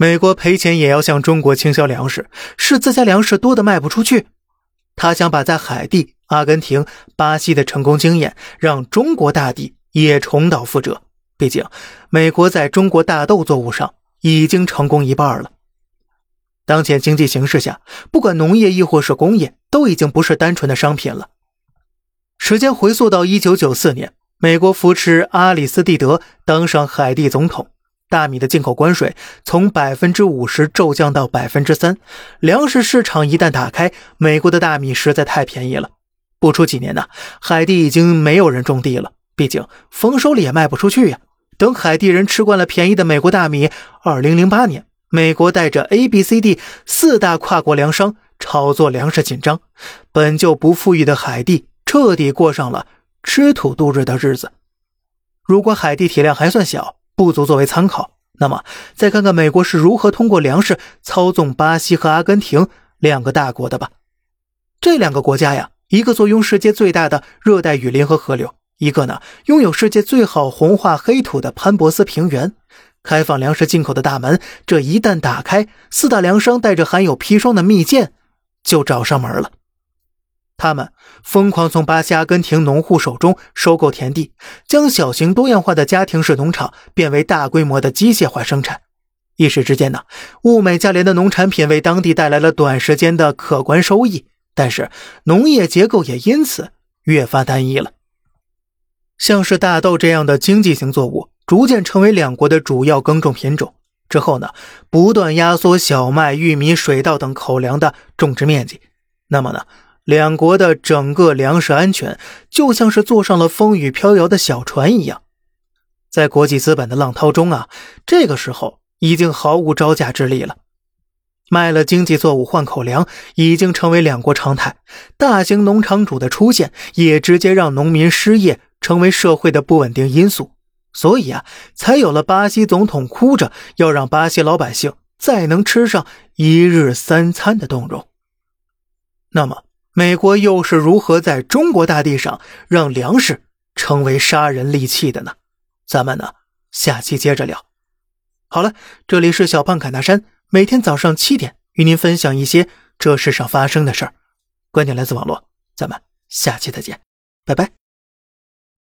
美国赔钱也要向中国倾销粮食，是自家粮食多的卖不出去。他想把在海地、阿根廷、巴西的成功经验，让中国大地也重蹈覆辙。毕竟，美国在中国大豆作物上已经成功一半了。当前经济形势下，不管农业亦或是工业，都已经不是单纯的商品了。时间回溯到一九九四年，美国扶持阿里斯蒂德当上海地总统，大米的进口关税从百分之五十骤降到百分之三。粮食市场一旦打开，美国的大米实在太便宜了。不出几年呢，海地已经没有人种地了，毕竟丰收了也卖不出去呀。等海地人吃惯了便宜的美国大米，二零零八年，美国带着 A、B、C、D 四大跨国粮商炒作粮食紧张，本就不富裕的海地。彻底过上了吃土度日的日子。如果海地体量还算小，不足作为参考，那么再看看美国是如何通过粮食操纵巴西和阿根廷两个大国的吧。这两个国家呀，一个坐拥世界最大的热带雨林和河流，一个呢拥有世界最好红化黑土的潘博斯平原。开放粮食进口的大门，这一旦打开，四大粮商带着含有砒霜的蜜饯就找上门了。他们疯狂从巴西、阿根廷农户手中收购田地，将小型多样化的家庭式农场变为大规模的机械化生产。一时之间呢，物美价廉的农产品为当地带来了短时间的可观收益，但是农业结构也因此越发单一了。像是大豆这样的经济型作物，逐渐成为两国的主要耕种品种。之后呢，不断压缩小麦、玉米、水稻等口粮的种植面积。那么呢？两国的整个粮食安全就像是坐上了风雨飘摇的小船一样，在国际资本的浪涛中啊，这个时候已经毫无招架之力了。卖了经济作物换口粮已经成为两国常态，大型农场主的出现也直接让农民失业成为社会的不稳定因素，所以啊，才有了巴西总统哭着要让巴西老百姓再能吃上一日三餐的动容。那么。美国又是如何在中国大地上让粮食成为杀人利器的呢？咱们呢，下期接着聊。好了，这里是小胖侃大山，每天早上七点与您分享一些这世上发生的事儿。观点来自网络，咱们下期再见，拜拜。